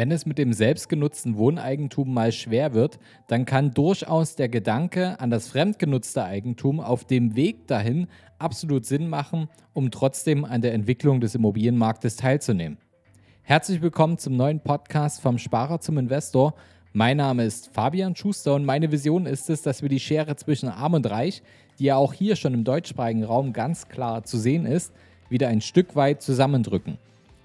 Wenn es mit dem selbstgenutzten Wohneigentum mal schwer wird, dann kann durchaus der Gedanke an das fremdgenutzte Eigentum auf dem Weg dahin absolut Sinn machen, um trotzdem an der Entwicklung des Immobilienmarktes teilzunehmen. Herzlich willkommen zum neuen Podcast vom Sparer zum Investor. Mein Name ist Fabian Schuster und meine Vision ist es, dass wir die Schere zwischen Arm und Reich, die ja auch hier schon im deutschsprachigen Raum ganz klar zu sehen ist, wieder ein Stück weit zusammendrücken.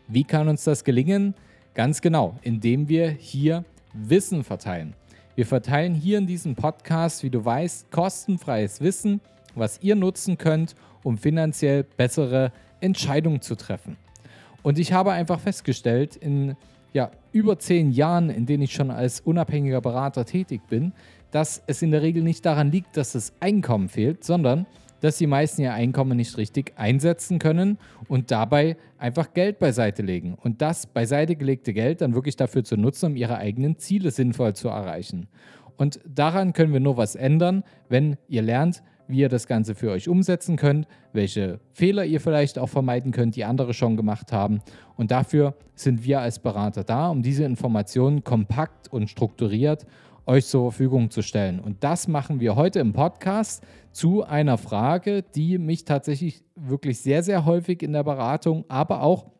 Wie kann uns das gelingen? Ganz genau, indem wir hier Wissen verteilen. Wir verteilen hier in diesem Podcast, wie du weißt, kostenfreies Wissen, was ihr nutzen könnt, um finanziell bessere Entscheidungen zu treffen. Und ich habe einfach festgestellt, in ja, über zehn Jahren, in denen ich schon als unabhängiger Berater tätig bin, dass es in der Regel nicht daran liegt, dass das Einkommen fehlt, sondern dass die meisten ihr Einkommen nicht richtig einsetzen können und dabei einfach Geld beiseite legen und das beiseite gelegte Geld dann wirklich dafür zu nutzen, um ihre eigenen Ziele sinnvoll zu erreichen. Und daran können wir nur was ändern, wenn ihr lernt, wie ihr das Ganze für euch umsetzen könnt, welche Fehler ihr vielleicht auch vermeiden könnt, die andere schon gemacht haben. Und dafür sind wir als Berater da, um diese Informationen kompakt und strukturiert euch zur Verfügung zu stellen. Und das machen wir heute im Podcast zu einer Frage, die mich tatsächlich wirklich sehr, sehr häufig in der Beratung, aber auch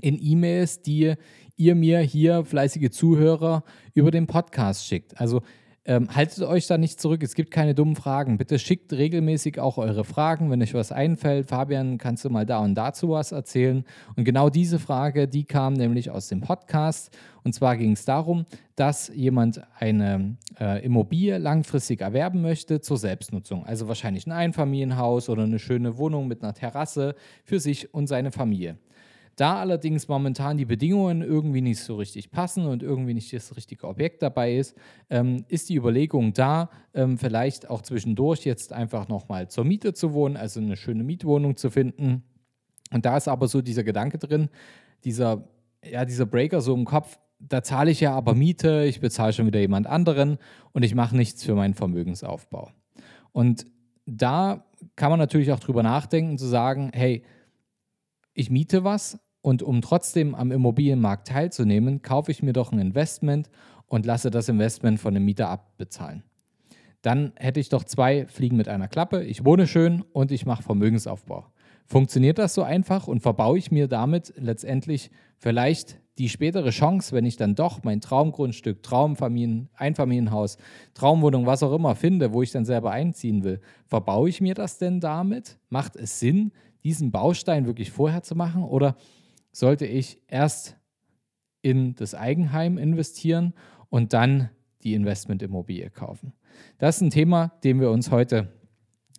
in E-Mails, die ihr mir hier, fleißige Zuhörer, über den Podcast schickt. Also ähm, haltet euch da nicht zurück, es gibt keine dummen Fragen. Bitte schickt regelmäßig auch eure Fragen, wenn euch was einfällt. Fabian, kannst du mal da und dazu was erzählen? Und genau diese Frage, die kam nämlich aus dem Podcast. Und zwar ging es darum, dass jemand eine äh, Immobilie langfristig erwerben möchte zur Selbstnutzung. Also wahrscheinlich ein Einfamilienhaus oder eine schöne Wohnung mit einer Terrasse für sich und seine Familie. Da allerdings momentan die Bedingungen irgendwie nicht so richtig passen und irgendwie nicht das richtige Objekt dabei ist, ähm, ist die Überlegung da, ähm, vielleicht auch zwischendurch jetzt einfach nochmal zur Miete zu wohnen, also eine schöne Mietwohnung zu finden. Und da ist aber so dieser Gedanke drin, dieser, ja, dieser Breaker so im Kopf, da zahle ich ja aber Miete, ich bezahle schon wieder jemand anderen und ich mache nichts für meinen Vermögensaufbau. Und da kann man natürlich auch drüber nachdenken, zu sagen, hey, ich miete was und um trotzdem am Immobilienmarkt teilzunehmen, kaufe ich mir doch ein Investment und lasse das Investment von dem Mieter abbezahlen. Dann hätte ich doch zwei Fliegen mit einer Klappe. Ich wohne schön und ich mache Vermögensaufbau. Funktioniert das so einfach und verbaue ich mir damit letztendlich vielleicht die spätere Chance, wenn ich dann doch mein Traumgrundstück, Traumfamilien, Einfamilienhaus, Traumwohnung, was auch immer finde, wo ich dann selber einziehen will, verbaue ich mir das denn damit? Macht es Sinn, diesen Baustein wirklich vorher zu machen oder sollte ich erst in das Eigenheim investieren und dann die Investmentimmobilie kaufen? Das ist ein Thema, dem wir uns heute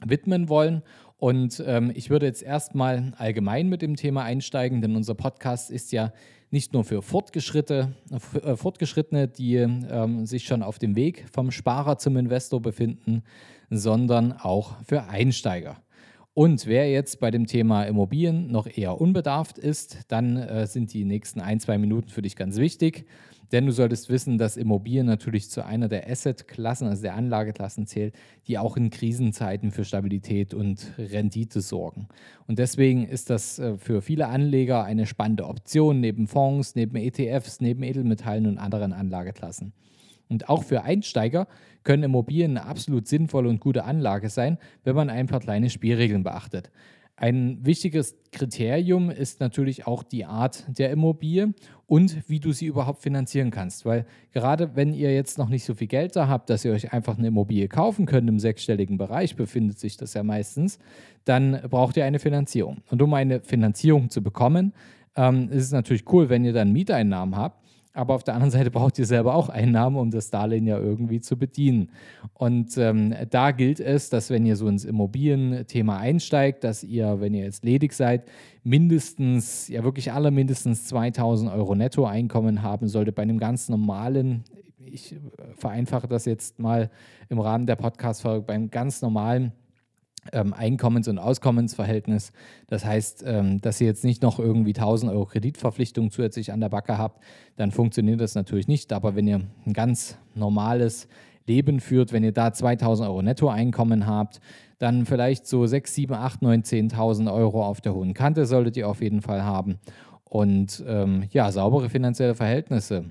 widmen wollen. Und ähm, ich würde jetzt erstmal allgemein mit dem Thema einsteigen, denn unser Podcast ist ja nicht nur für Fortgeschrittene, äh, Fortgeschrittene die ähm, sich schon auf dem Weg vom Sparer zum Investor befinden, sondern auch für Einsteiger. Und wer jetzt bei dem Thema Immobilien noch eher unbedarft ist, dann äh, sind die nächsten ein, zwei Minuten für dich ganz wichtig. Denn du solltest wissen, dass Immobilien natürlich zu einer der Assetklassen, also der Anlageklassen zählt, die auch in Krisenzeiten für Stabilität und Rendite sorgen. Und deswegen ist das äh, für viele Anleger eine spannende Option neben Fonds, neben ETFs, neben Edelmetallen und anderen Anlageklassen. Und auch für Einsteiger können Immobilien eine absolut sinnvolle und gute Anlage sein, wenn man ein paar kleine Spielregeln beachtet. Ein wichtiges Kriterium ist natürlich auch die Art der Immobilie und wie du sie überhaupt finanzieren kannst. Weil gerade wenn ihr jetzt noch nicht so viel Geld da habt, dass ihr euch einfach eine Immobilie kaufen könnt, im sechsstelligen Bereich befindet sich das ja meistens, dann braucht ihr eine Finanzierung. Und um eine Finanzierung zu bekommen, ähm, ist es natürlich cool, wenn ihr dann Mieteinnahmen habt. Aber auf der anderen Seite braucht ihr selber auch Einnahmen, um das Darlehen ja irgendwie zu bedienen. Und ähm, da gilt es, dass wenn ihr so ins Immobilienthema einsteigt, dass ihr, wenn ihr jetzt ledig seid, mindestens, ja wirklich alle mindestens 2000 Euro Nettoeinkommen haben solltet bei einem ganz normalen, ich vereinfache das jetzt mal im Rahmen der Podcast-Folge, beim ganz normalen Einkommens- und Auskommensverhältnis. Das heißt, ähm, dass ihr jetzt nicht noch irgendwie 1000 Euro Kreditverpflichtung zusätzlich an der Backe habt, dann funktioniert das natürlich nicht. Aber wenn ihr ein ganz normales Leben führt, wenn ihr da 2000 Euro Nettoeinkommen habt, dann vielleicht so 6, 7, 8, 9, 10.000 Euro auf der hohen Kante solltet ihr auf jeden Fall haben. und ähm, ja, saubere finanzielle Verhältnisse.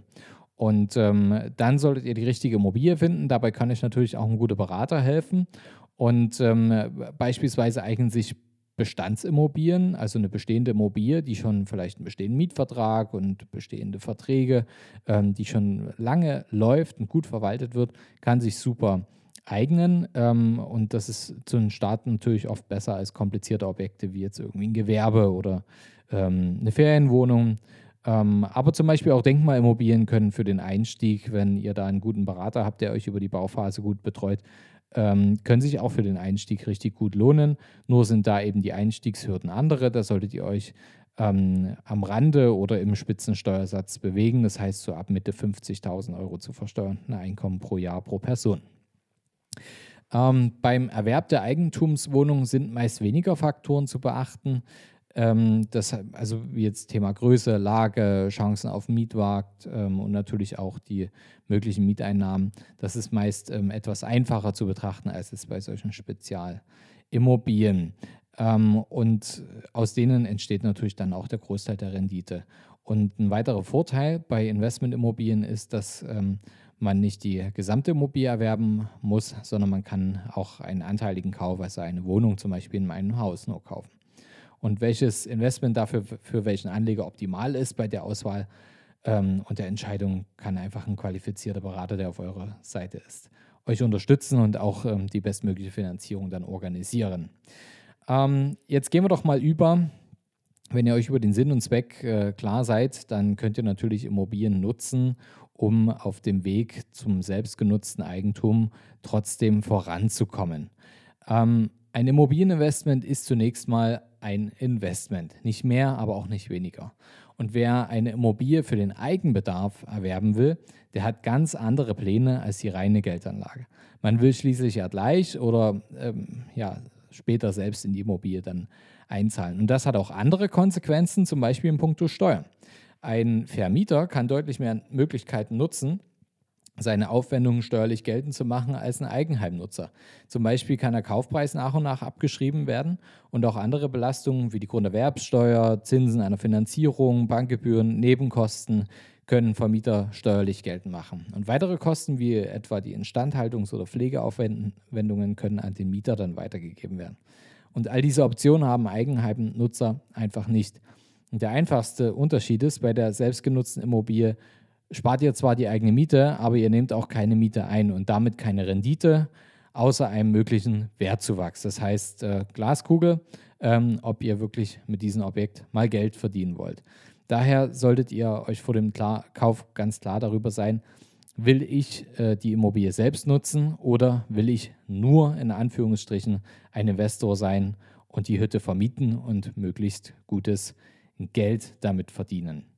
Und ähm, dann solltet ihr die richtige Immobilie finden. Dabei kann euch natürlich auch ein guter Berater helfen. Und ähm, beispielsweise eignen sich Bestandsimmobilien, also eine bestehende Immobilie, die schon vielleicht einen bestehenden Mietvertrag und bestehende Verträge, ähm, die schon lange läuft und gut verwaltet wird, kann sich super eignen. Ähm, und das ist zu den Starten natürlich oft besser als komplizierte Objekte wie jetzt irgendwie ein Gewerbe oder ähm, eine Ferienwohnung. Ähm, aber zum Beispiel auch Denkmalimmobilien können für den Einstieg, wenn ihr da einen guten Berater habt, der euch über die Bauphase gut betreut, ähm, können sich auch für den Einstieg richtig gut lohnen. Nur sind da eben die Einstiegshürden andere. Da solltet ihr euch ähm, am Rande oder im Spitzensteuersatz bewegen. Das heißt, so ab Mitte 50.000 Euro zu versteuernden Einkommen pro Jahr pro Person. Ähm, beim Erwerb der Eigentumswohnung sind meist weniger Faktoren zu beachten. Ähm, das, also wie jetzt Thema Größe, Lage, Chancen auf dem Mietmarkt ähm, und natürlich auch die möglichen Mieteinnahmen. Das ist meist ähm, etwas einfacher zu betrachten als es bei solchen Spezialimmobilien. Ähm, und aus denen entsteht natürlich dann auch der Großteil der Rendite. Und ein weiterer Vorteil bei Investmentimmobilien ist, dass ähm, man nicht die gesamte Immobilie erwerben muss, sondern man kann auch einen anteiligen Kauf, also eine Wohnung zum Beispiel in einem Haus nur kaufen. Und welches Investment dafür für welchen Anleger optimal ist bei der Auswahl ähm, und der Entscheidung, kann einfach ein qualifizierter Berater, der auf eurer Seite ist, euch unterstützen und auch ähm, die bestmögliche Finanzierung dann organisieren. Ähm, jetzt gehen wir doch mal über wenn ihr euch über den Sinn und Zweck äh, klar seid, dann könnt ihr natürlich Immobilien nutzen, um auf dem Weg zum selbstgenutzten Eigentum trotzdem voranzukommen. Ähm, ein Immobilieninvestment ist zunächst mal ein Investment, nicht mehr, aber auch nicht weniger. Und wer eine Immobilie für den Eigenbedarf erwerben will, der hat ganz andere Pläne als die reine Geldanlage. Man will schließlich ja gleich oder ähm, ja, später selbst in die Immobilie dann einzahlen. Und das hat auch andere Konsequenzen, zum Beispiel in puncto Steuern. Ein Vermieter kann deutlich mehr Möglichkeiten nutzen, seine Aufwendungen steuerlich geltend zu machen als ein Eigenheimnutzer. Zum Beispiel kann der Kaufpreis nach und nach abgeschrieben werden und auch andere Belastungen wie die Grunderwerbsteuer, Zinsen einer Finanzierung, Bankgebühren, Nebenkosten können Vermieter steuerlich geltend machen. Und weitere Kosten wie etwa die Instandhaltungs- oder Pflegeaufwendungen können an den Mieter dann weitergegeben werden. Und all diese Optionen haben Eigenheimnutzer einfach nicht. Und der einfachste Unterschied ist, bei der selbstgenutzten Immobilie spart ihr zwar die eigene Miete, aber ihr nehmt auch keine Miete ein und damit keine Rendite, außer einem möglichen Wertzuwachs. Das heißt, äh, Glaskugel, ähm, ob ihr wirklich mit diesem Objekt mal Geld verdienen wollt. Daher solltet ihr euch vor dem klar Kauf ganz klar darüber sein, will ich äh, die Immobilie selbst nutzen oder will ich nur in Anführungsstrichen ein Investor sein und die Hütte vermieten und möglichst gutes Geld damit verdienen.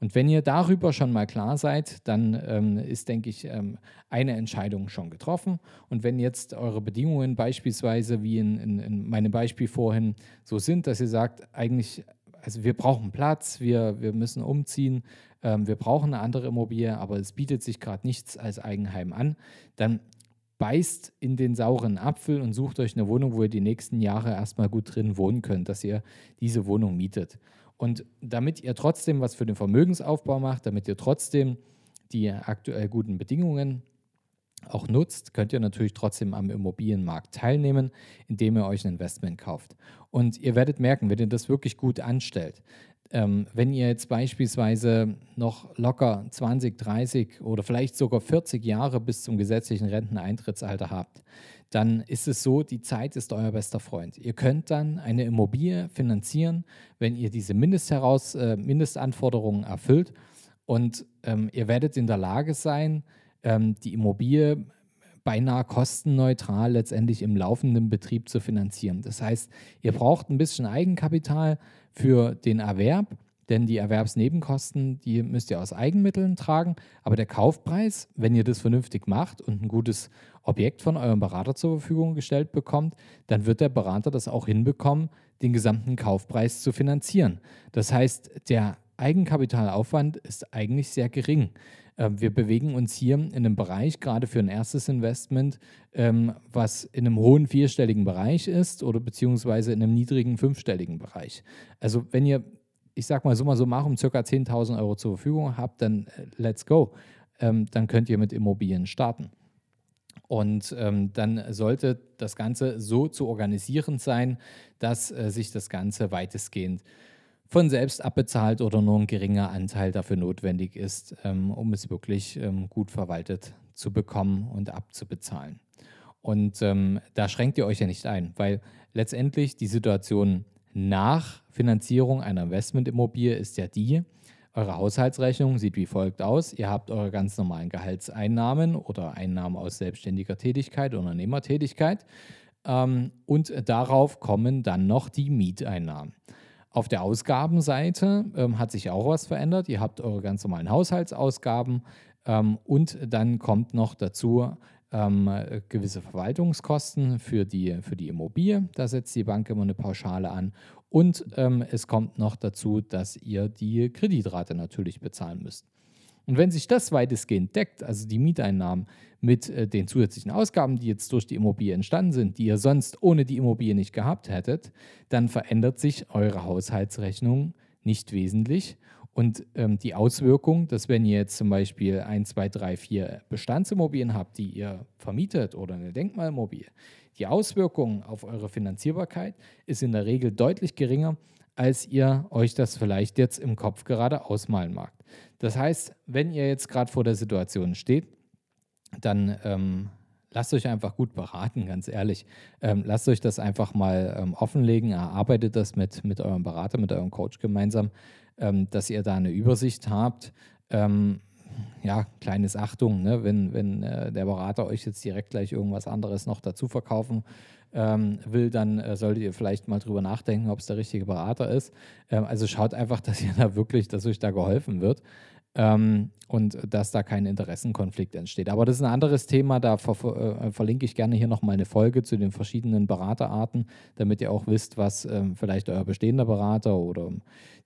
Und wenn ihr darüber schon mal klar seid, dann ähm, ist, denke ich, ähm, eine Entscheidung schon getroffen. Und wenn jetzt eure Bedingungen beispielsweise, wie in, in, in meinem Beispiel vorhin, so sind, dass ihr sagt, eigentlich, also wir brauchen Platz, wir, wir müssen umziehen, ähm, wir brauchen eine andere Immobilie, aber es bietet sich gerade nichts als Eigenheim an, dann beißt in den sauren Apfel und sucht euch eine Wohnung, wo ihr die nächsten Jahre erstmal gut drin wohnen könnt, dass ihr diese Wohnung mietet. Und damit ihr trotzdem was für den Vermögensaufbau macht, damit ihr trotzdem die aktuell guten Bedingungen auch nutzt, könnt ihr natürlich trotzdem am Immobilienmarkt teilnehmen, indem ihr euch ein Investment kauft. Und ihr werdet merken, wenn ihr das wirklich gut anstellt, ähm, wenn ihr jetzt beispielsweise noch locker 20, 30 oder vielleicht sogar 40 Jahre bis zum gesetzlichen Renteneintrittsalter habt, dann ist es so, die Zeit ist euer bester Freund. Ihr könnt dann eine Immobilie finanzieren, wenn ihr diese Mindestheraus, äh, Mindestanforderungen erfüllt und ähm, ihr werdet in der Lage sein, ähm, die Immobilie beinahe kostenneutral letztendlich im laufenden Betrieb zu finanzieren. Das heißt, ihr braucht ein bisschen Eigenkapital für den Erwerb, denn die Erwerbsnebenkosten, die müsst ihr aus Eigenmitteln tragen. Aber der Kaufpreis, wenn ihr das vernünftig macht und ein gutes Objekt von eurem Berater zur Verfügung gestellt bekommt, dann wird der Berater das auch hinbekommen, den gesamten Kaufpreis zu finanzieren. Das heißt, der Eigenkapitalaufwand ist eigentlich sehr gering. Ähm, wir bewegen uns hier in einem Bereich, gerade für ein erstes Investment, ähm, was in einem hohen vierstelligen Bereich ist oder beziehungsweise in einem niedrigen fünfstelligen Bereich. Also wenn ihr ich sag mal summa summarum, circa 10.000 Euro zur Verfügung habt, dann äh, let's go. Ähm, dann könnt ihr mit Immobilien starten. Und ähm, dann sollte das Ganze so zu organisieren sein, dass äh, sich das Ganze weitestgehend von selbst abbezahlt oder nur ein geringer Anteil dafür notwendig ist, ähm, um es wirklich ähm, gut verwaltet zu bekommen und abzubezahlen. Und ähm, da schränkt ihr euch ja nicht ein, weil letztendlich die Situation nach Finanzierung einer Investmentimmobilie ist ja die, eure Haushaltsrechnung sieht wie folgt aus. Ihr habt eure ganz normalen Gehaltseinnahmen oder Einnahmen aus selbstständiger Tätigkeit, Unternehmertätigkeit. Ähm, und darauf kommen dann noch die Mieteinnahmen. Auf der Ausgabenseite ähm, hat sich auch was verändert. Ihr habt eure ganz normalen Haushaltsausgaben ähm, und dann kommt noch dazu ähm, gewisse Verwaltungskosten für die, für die Immobilie. Da setzt die Bank immer eine Pauschale an und ähm, es kommt noch dazu, dass ihr die Kreditrate natürlich bezahlen müsst. Und wenn sich das weitestgehend deckt, also die Mieteinnahmen mit äh, den zusätzlichen Ausgaben, die jetzt durch die Immobilie entstanden sind, die ihr sonst ohne die Immobilie nicht gehabt hättet, dann verändert sich eure Haushaltsrechnung nicht wesentlich. Und ähm, die Auswirkung, dass wenn ihr jetzt zum Beispiel 1, 2, 3, 4 Bestandsimmobilien habt, die ihr vermietet oder eine Denkmalimmobilie, die Auswirkung auf eure Finanzierbarkeit ist in der Regel deutlich geringer, als ihr euch das vielleicht jetzt im Kopf gerade ausmalen mag. Das heißt, wenn ihr jetzt gerade vor der Situation steht, dann ähm, lasst euch einfach gut beraten, ganz ehrlich. Ähm, lasst euch das einfach mal ähm, offenlegen, erarbeitet das mit, mit eurem Berater, mit eurem Coach gemeinsam, ähm, dass ihr da eine Übersicht habt. Ähm, ja, kleines Achtung, ne? wenn, wenn äh, der Berater euch jetzt direkt gleich irgendwas anderes noch dazu verkaufen ähm, will, dann äh, solltet ihr vielleicht mal drüber nachdenken, ob es der richtige Berater ist. Ähm, also schaut einfach, dass ihr da wirklich, dass euch da geholfen wird ähm, und dass da kein Interessenkonflikt entsteht. Aber das ist ein anderes Thema, da ver äh, verlinke ich gerne hier nochmal eine Folge zu den verschiedenen Beraterarten, damit ihr auch wisst, was ähm, vielleicht euer bestehender Berater oder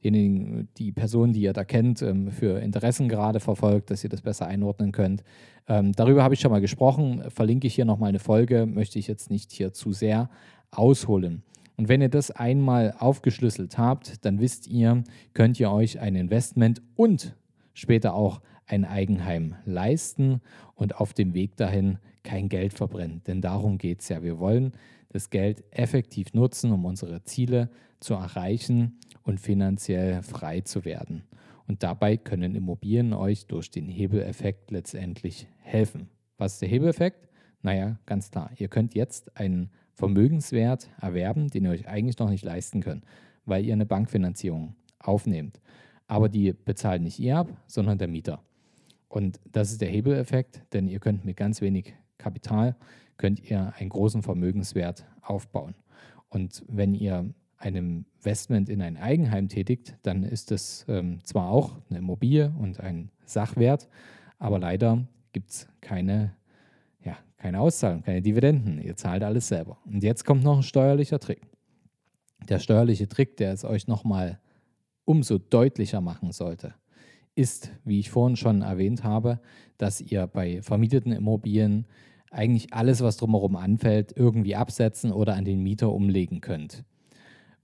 diejenigen, die Person, die ihr da kennt, ähm, für Interessen gerade verfolgt, dass ihr das besser einordnen könnt. Ähm, darüber habe ich schon mal gesprochen, verlinke ich hier nochmal eine Folge, möchte ich jetzt nicht hier zu sehr ausholen. Und wenn ihr das einmal aufgeschlüsselt habt, dann wisst ihr, könnt ihr euch ein Investment und später auch ein Eigenheim leisten und auf dem Weg dahin kein Geld verbrennen. Denn darum geht es ja. Wir wollen das Geld effektiv nutzen, um unsere Ziele zu erreichen und finanziell frei zu werden. Und dabei können Immobilien euch durch den Hebeleffekt letztendlich helfen. Was ist der Hebeleffekt? Naja, ganz klar. Ihr könnt jetzt einen Vermögenswert erwerben, den ihr euch eigentlich noch nicht leisten könnt, weil ihr eine Bankfinanzierung aufnehmt aber die bezahlt nicht ihr ab, sondern der Mieter. Und das ist der Hebeleffekt, denn ihr könnt mit ganz wenig Kapital, könnt ihr einen großen Vermögenswert aufbauen. Und wenn ihr ein Investment in ein Eigenheim tätigt, dann ist es ähm, zwar auch eine Immobilie und ein Sachwert, aber leider gibt es keine, ja, keine Auszahlung, keine Dividenden. Ihr zahlt alles selber. Und jetzt kommt noch ein steuerlicher Trick. Der steuerliche Trick, der es euch nochmal umso deutlicher machen sollte, ist, wie ich vorhin schon erwähnt habe, dass ihr bei vermieteten Immobilien eigentlich alles, was drumherum anfällt, irgendwie absetzen oder an den Mieter umlegen könnt.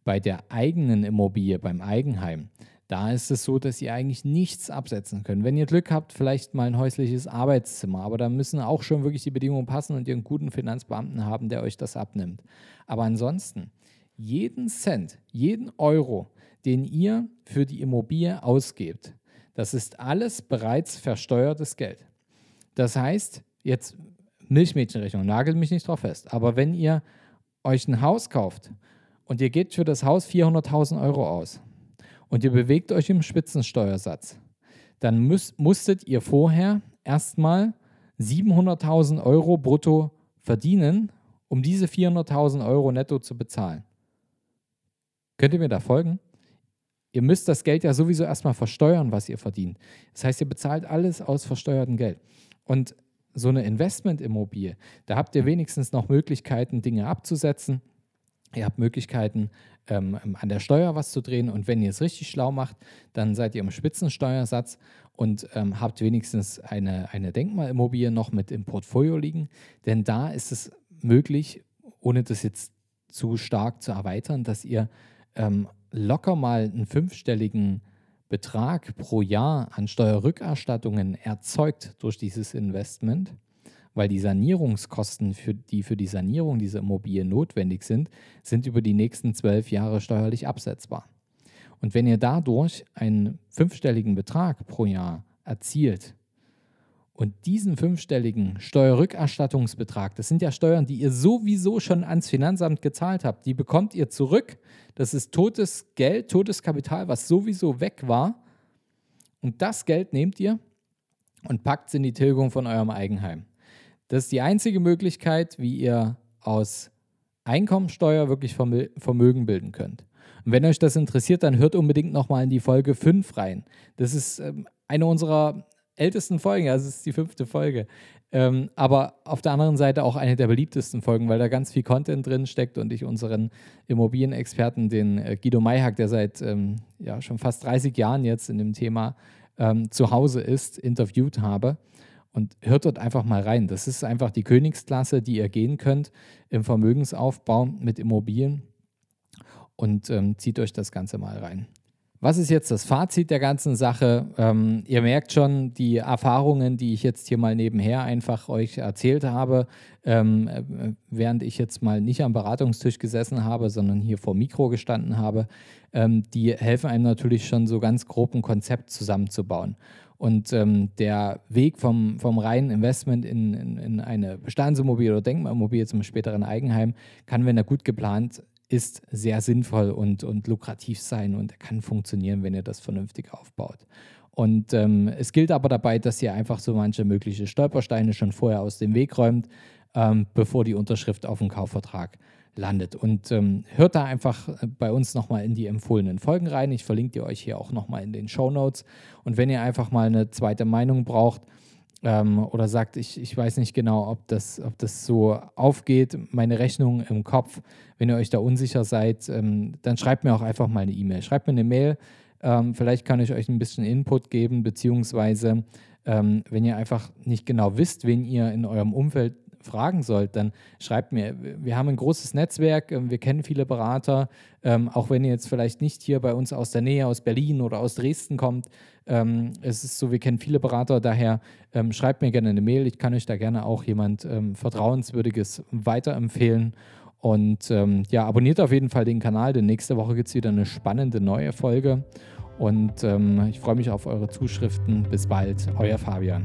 Bei der eigenen Immobilie, beim Eigenheim, da ist es so, dass ihr eigentlich nichts absetzen könnt. Wenn ihr Glück habt, vielleicht mal ein häusliches Arbeitszimmer, aber da müssen auch schon wirklich die Bedingungen passen und ihr einen guten Finanzbeamten haben, der euch das abnimmt. Aber ansonsten, jeden Cent, jeden Euro, den ihr für die Immobilie ausgebt. Das ist alles bereits versteuertes Geld. Das heißt, jetzt Milchmädchenrechnung, nagelt mich nicht drauf fest, aber wenn ihr euch ein Haus kauft und ihr gebt für das Haus 400.000 Euro aus und ihr bewegt euch im Spitzensteuersatz, dann müsst, musstet ihr vorher erstmal 700.000 Euro brutto verdienen, um diese 400.000 Euro netto zu bezahlen. Könnt ihr mir da folgen? Ihr müsst das Geld ja sowieso erstmal versteuern, was ihr verdient. Das heißt, ihr bezahlt alles aus versteuertem Geld. Und so eine Investmentimmobilie, da habt ihr wenigstens noch Möglichkeiten, Dinge abzusetzen. Ihr habt Möglichkeiten, ähm, an der Steuer was zu drehen. Und wenn ihr es richtig schlau macht, dann seid ihr im Spitzensteuersatz und ähm, habt wenigstens eine, eine Denkmalimmobilie noch mit im Portfolio liegen. Denn da ist es möglich, ohne das jetzt zu stark zu erweitern, dass ihr ähm, locker mal einen fünfstelligen Betrag pro Jahr an Steuerrückerstattungen erzeugt durch dieses Investment, weil die Sanierungskosten, für die für die Sanierung dieser Immobilie notwendig sind, sind über die nächsten zwölf Jahre steuerlich absetzbar. Und wenn ihr dadurch einen fünfstelligen Betrag pro Jahr erzielt und diesen fünfstelligen Steuerrückerstattungsbetrag, das sind ja Steuern, die ihr sowieso schon ans Finanzamt gezahlt habt, die bekommt ihr zurück. Das ist totes Geld, totes Kapital, was sowieso weg war. Und das Geld nehmt ihr und packt es in die Tilgung von eurem Eigenheim. Das ist die einzige Möglichkeit, wie ihr aus Einkommensteuer wirklich Vermögen bilden könnt. Und wenn euch das interessiert, dann hört unbedingt nochmal in die Folge 5 rein. Das ist ähm, eine unserer ältesten Folgen, also es ist die fünfte Folge. Ähm, aber auf der anderen Seite auch eine der beliebtesten Folgen, weil da ganz viel Content drin steckt und ich unseren Immobilienexperten, den äh, Guido Mayhack, der seit ähm, ja, schon fast 30 Jahren jetzt in dem Thema ähm, zu Hause ist, interviewt habe. Und hört dort einfach mal rein. Das ist einfach die Königsklasse, die ihr gehen könnt im Vermögensaufbau mit Immobilien und ähm, zieht euch das Ganze mal rein. Was ist jetzt das Fazit der ganzen Sache? Ähm, ihr merkt schon die Erfahrungen, die ich jetzt hier mal nebenher einfach euch erzählt habe, ähm, äh, während ich jetzt mal nicht am Beratungstisch gesessen habe, sondern hier vor Mikro gestanden habe. Ähm, die helfen einem natürlich schon so ganz grob ein Konzept zusammenzubauen. Und ähm, der Weg vom, vom reinen Investment in, in, in eine Bestandsimmobilie oder Denkmalimmobilie zum späteren Eigenheim kann, wenn er gut geplant ist sehr sinnvoll und, und lukrativ sein und kann funktionieren, wenn ihr das vernünftig aufbaut. Und ähm, es gilt aber dabei, dass ihr einfach so manche mögliche Stolpersteine schon vorher aus dem Weg räumt, ähm, bevor die Unterschrift auf dem Kaufvertrag landet. Und ähm, hört da einfach bei uns nochmal in die empfohlenen Folgen rein. Ich verlinke die euch hier auch nochmal in den Show Notes. Und wenn ihr einfach mal eine zweite Meinung braucht, ähm, oder sagt, ich, ich weiß nicht genau, ob das, ob das so aufgeht, meine Rechnung im Kopf, wenn ihr euch da unsicher seid, ähm, dann schreibt mir auch einfach mal eine E-Mail. Schreibt mir eine Mail, ähm, vielleicht kann ich euch ein bisschen Input geben, beziehungsweise ähm, wenn ihr einfach nicht genau wisst, wen ihr in eurem Umfeld fragen sollt, dann schreibt mir. Wir haben ein großes Netzwerk, ähm, wir kennen viele Berater, ähm, auch wenn ihr jetzt vielleicht nicht hier bei uns aus der Nähe, aus Berlin oder aus Dresden kommt. Ähm, es ist so, wir kennen viele Berater, daher ähm, schreibt mir gerne eine Mail. Ich kann euch da gerne auch jemand ähm, Vertrauenswürdiges weiterempfehlen. Und ähm, ja, abonniert auf jeden Fall den Kanal, denn nächste Woche gibt es wieder eine spannende neue Folge. Und ich freue mich auf eure Zuschriften. Bis bald, euer Fabian.